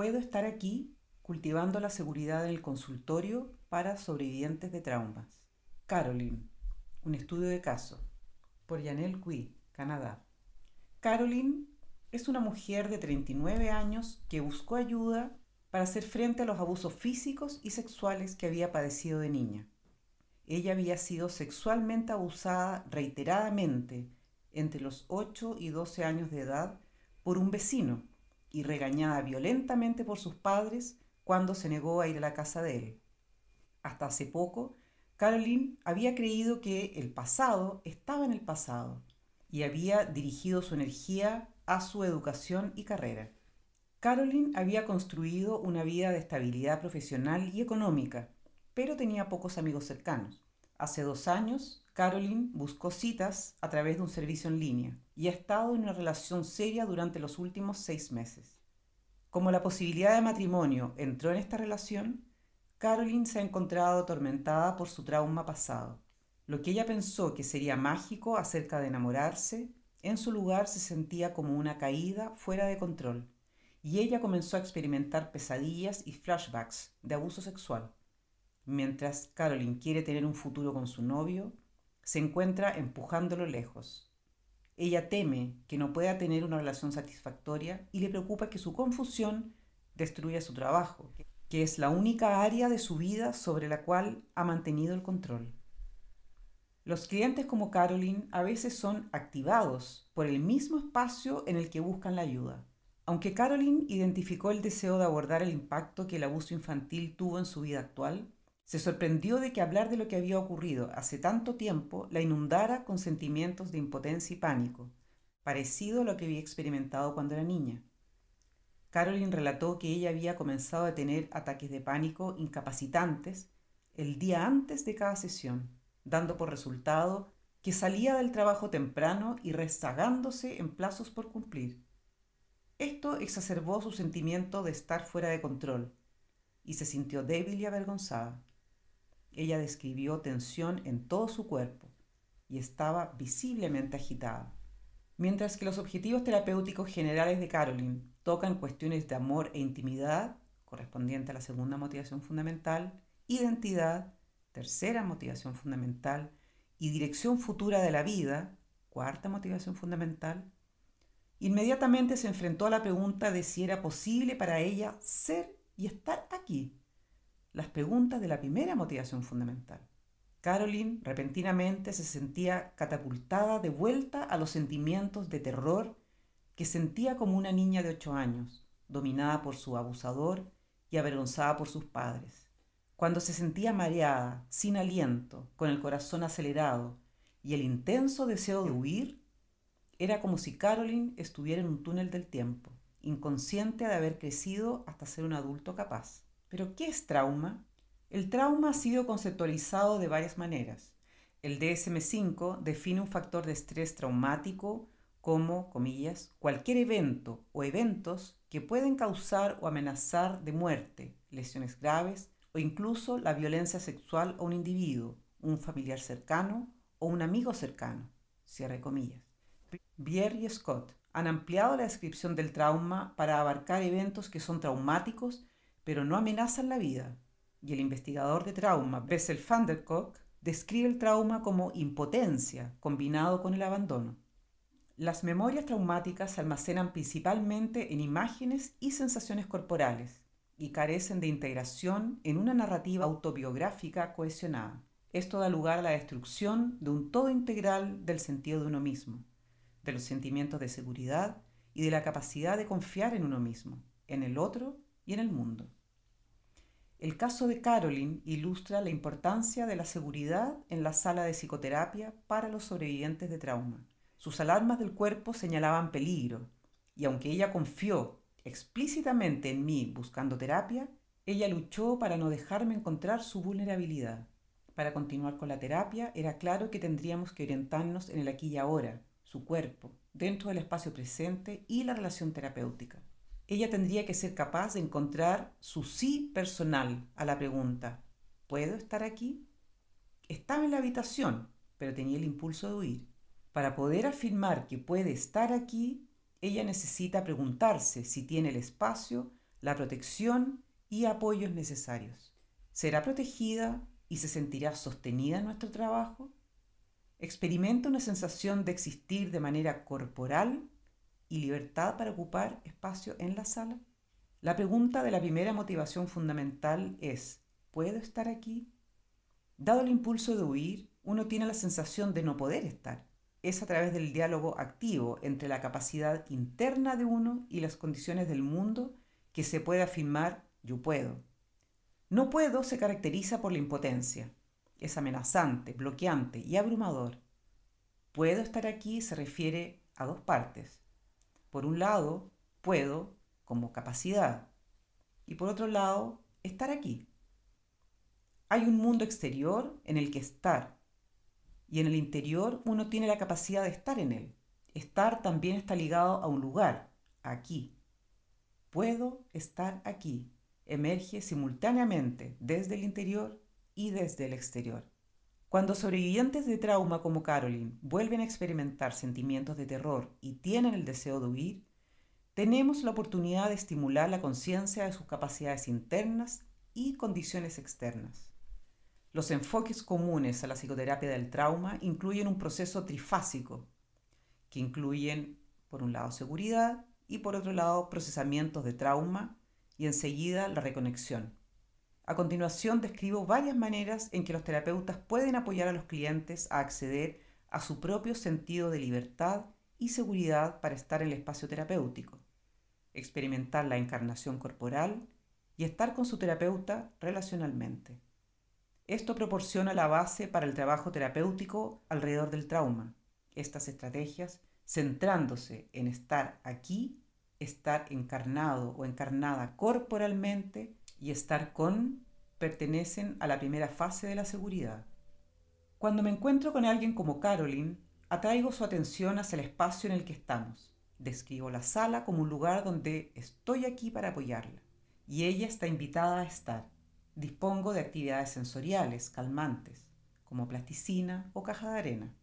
Puedo estar aquí cultivando la seguridad en el consultorio para sobrevivientes de traumas. Caroline, un estudio de caso, por Janelle Cui, Canadá. Caroline es una mujer de 39 años que buscó ayuda para hacer frente a los abusos físicos y sexuales que había padecido de niña. Ella había sido sexualmente abusada reiteradamente entre los 8 y 12 años de edad por un vecino y regañada violentamente por sus padres cuando se negó a ir a la casa de él. Hasta hace poco, Caroline había creído que el pasado estaba en el pasado y había dirigido su energía a su educación y carrera. Caroline había construido una vida de estabilidad profesional y económica, pero tenía pocos amigos cercanos. Hace dos años, Caroline buscó citas a través de un servicio en línea y ha estado en una relación seria durante los últimos seis meses. Como la posibilidad de matrimonio entró en esta relación, Caroline se ha encontrado atormentada por su trauma pasado. Lo que ella pensó que sería mágico acerca de enamorarse, en su lugar se sentía como una caída fuera de control, y ella comenzó a experimentar pesadillas y flashbacks de abuso sexual. Mientras Caroline quiere tener un futuro con su novio, se encuentra empujándolo lejos. Ella teme que no pueda tener una relación satisfactoria y le preocupa que su confusión destruya su trabajo, que es la única área de su vida sobre la cual ha mantenido el control. Los clientes como Caroline a veces son activados por el mismo espacio en el que buscan la ayuda. Aunque Caroline identificó el deseo de abordar el impacto que el abuso infantil tuvo en su vida actual, se sorprendió de que hablar de lo que había ocurrido hace tanto tiempo la inundara con sentimientos de impotencia y pánico, parecido a lo que había experimentado cuando era niña. Caroline relató que ella había comenzado a tener ataques de pánico incapacitantes el día antes de cada sesión, dando por resultado que salía del trabajo temprano y rezagándose en plazos por cumplir. Esto exacerbó su sentimiento de estar fuera de control y se sintió débil y avergonzada. Ella describió tensión en todo su cuerpo y estaba visiblemente agitada. Mientras que los objetivos terapéuticos generales de Caroline tocan cuestiones de amor e intimidad, correspondiente a la segunda motivación fundamental, identidad, tercera motivación fundamental, y dirección futura de la vida, cuarta motivación fundamental, inmediatamente se enfrentó a la pregunta de si era posible para ella ser y estar aquí, las preguntas de la primera motivación fundamental. Caroline repentinamente se sentía catapultada de vuelta a los sentimientos de terror que sentía como una niña de ocho años, dominada por su abusador y avergonzada por sus padres. Cuando se sentía mareada, sin aliento, con el corazón acelerado y el intenso deseo de huir, era como si Caroline estuviera en un túnel del tiempo, inconsciente de haber crecido hasta ser un adulto capaz. Pero, ¿qué es trauma? El trauma ha sido conceptualizado de varias maneras. El DSM5 define un factor de estrés traumático como, comillas, cualquier evento o eventos que pueden causar o amenazar de muerte, lesiones graves o incluso la violencia sexual a un individuo, un familiar cercano o un amigo cercano, cierre comillas. Bier y Scott han ampliado la descripción del trauma para abarcar eventos que son traumáticos pero no amenazan la vida. Y el investigador de trauma, Bessel van der Kolk, describe el trauma como impotencia combinado con el abandono. Las memorias traumáticas se almacenan principalmente en imágenes y sensaciones corporales y carecen de integración en una narrativa autobiográfica cohesionada. Esto da lugar a la destrucción de un todo integral del sentido de uno mismo, de los sentimientos de seguridad y de la capacidad de confiar en uno mismo, en el otro y en el mundo. El caso de Caroline ilustra la importancia de la seguridad en la sala de psicoterapia para los sobrevivientes de trauma. Sus alarmas del cuerpo señalaban peligro, y aunque ella confió explícitamente en mí buscando terapia, ella luchó para no dejarme encontrar su vulnerabilidad. Para continuar con la terapia, era claro que tendríamos que orientarnos en el aquí y ahora, su cuerpo, dentro del espacio presente y la relación terapéutica ella tendría que ser capaz de encontrar su sí personal a la pregunta, ¿puedo estar aquí? Estaba en la habitación, pero tenía el impulso de huir. Para poder afirmar que puede estar aquí, ella necesita preguntarse si tiene el espacio, la protección y apoyos necesarios. ¿Será protegida y se sentirá sostenida en nuestro trabajo? ¿Experimenta una sensación de existir de manera corporal y libertad para ocupar espacio en la sala? La pregunta de la primera motivación fundamental es, ¿puedo estar aquí? Dado el impulso de huir, uno tiene la sensación de no poder estar. Es a través del diálogo activo entre la capacidad interna de uno y las condiciones del mundo que se puede afirmar yo puedo. No puedo se caracteriza por la impotencia. Es amenazante, bloqueante y abrumador. Puedo estar aquí se refiere a dos partes. Por un lado, puedo como capacidad. Y por otro lado, estar aquí. Hay un mundo exterior en el que estar. Y en el interior uno tiene la capacidad de estar en él. Estar también está ligado a un lugar, aquí. Puedo estar aquí. Emerge simultáneamente desde el interior y desde el exterior. Cuando sobrevivientes de trauma como Caroline vuelven a experimentar sentimientos de terror y tienen el deseo de huir, tenemos la oportunidad de estimular la conciencia de sus capacidades internas y condiciones externas. Los enfoques comunes a la psicoterapia del trauma incluyen un proceso trifásico, que incluyen, por un lado, seguridad y por otro lado, procesamientos de trauma y enseguida la reconexión. A continuación describo varias maneras en que los terapeutas pueden apoyar a los clientes a acceder a su propio sentido de libertad y seguridad para estar en el espacio terapéutico, experimentar la encarnación corporal y estar con su terapeuta relacionalmente. Esto proporciona la base para el trabajo terapéutico alrededor del trauma. Estas estrategias, centrándose en estar aquí, estar encarnado o encarnada corporalmente y estar con, pertenecen a la primera fase de la seguridad. Cuando me encuentro con alguien como Caroline, Atraigo su atención hacia el espacio en el que estamos. Describo la sala como un lugar donde estoy aquí para apoyarla. Y ella está invitada a estar. Dispongo de actividades sensoriales, calmantes, como plasticina o caja de arena.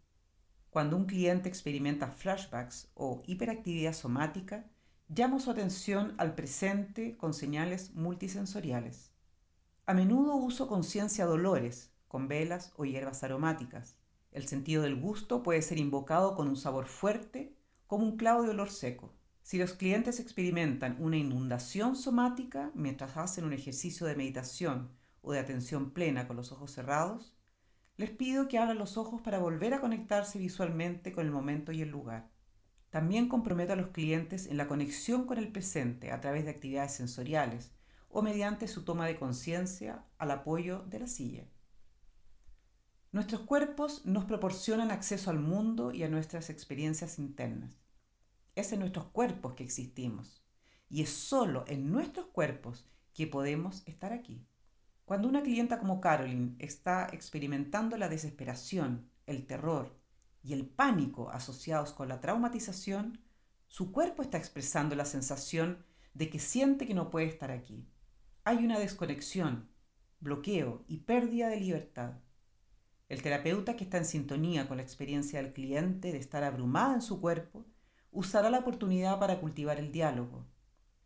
Cuando un cliente experimenta flashbacks o hiperactividad somática, llamo su atención al presente con señales multisensoriales. A menudo uso conciencia dolores con velas o hierbas aromáticas. El sentido del gusto puede ser invocado con un sabor fuerte, como un clavo de olor seco. Si los clientes experimentan una inundación somática mientras hacen un ejercicio de meditación o de atención plena con los ojos cerrados, les pido que abran los ojos para volver a conectarse visualmente con el momento y el lugar. También comprometo a los clientes en la conexión con el presente a través de actividades sensoriales o mediante su toma de conciencia al apoyo de la silla. Nuestros cuerpos nos proporcionan acceso al mundo y a nuestras experiencias internas. Es en nuestros cuerpos que existimos y es solo en nuestros cuerpos que podemos estar aquí. Cuando una clienta como Caroline está experimentando la desesperación, el terror y el pánico asociados con la traumatización, su cuerpo está expresando la sensación de que siente que no puede estar aquí. Hay una desconexión, bloqueo y pérdida de libertad. El terapeuta que está en sintonía con la experiencia del cliente de estar abrumada en su cuerpo usará la oportunidad para cultivar el diálogo,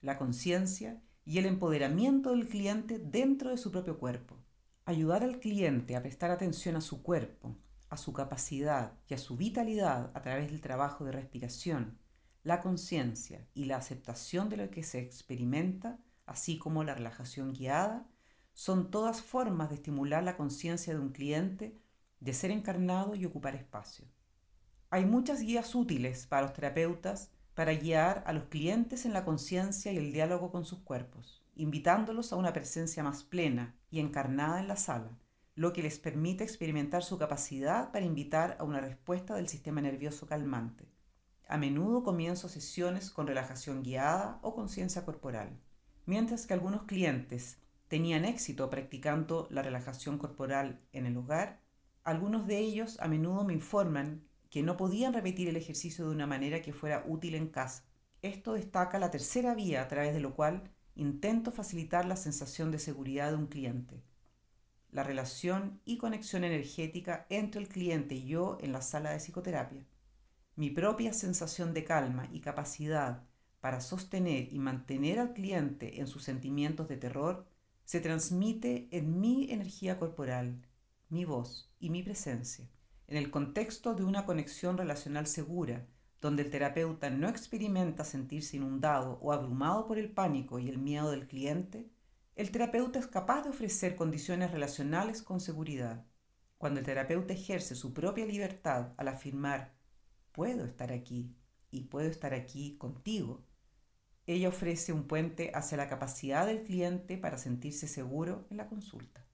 la conciencia y el empoderamiento del cliente dentro de su propio cuerpo. Ayudar al cliente a prestar atención a su cuerpo, a su capacidad y a su vitalidad a través del trabajo de respiración, la conciencia y la aceptación de lo que se experimenta, así como la relajación guiada, son todas formas de estimular la conciencia de un cliente de ser encarnado y ocupar espacio. Hay muchas guías útiles para los terapeutas para guiar a los clientes en la conciencia y el diálogo con sus cuerpos, invitándolos a una presencia más plena y encarnada en la sala, lo que les permite experimentar su capacidad para invitar a una respuesta del sistema nervioso calmante. A menudo comienzo sesiones con relajación guiada o conciencia corporal, mientras que algunos clientes tenían éxito practicando la relajación corporal en el hogar, algunos de ellos a menudo me informan que no podían repetir el ejercicio de una manera que fuera útil en casa. Esto destaca la tercera vía a través de lo cual intento facilitar la sensación de seguridad de un cliente. La relación y conexión energética entre el cliente y yo en la sala de psicoterapia. Mi propia sensación de calma y capacidad para sostener y mantener al cliente en sus sentimientos de terror se transmite en mi energía corporal, mi voz y mi presencia, en el contexto de una conexión relacional segura, donde el terapeuta no experimenta sentirse inundado o abrumado por el pánico y el miedo del cliente, el terapeuta es capaz de ofrecer condiciones relacionales con seguridad. Cuando el terapeuta ejerce su propia libertad al afirmar, puedo estar aquí y puedo estar aquí contigo, ella ofrece un puente hacia la capacidad del cliente para sentirse seguro en la consulta.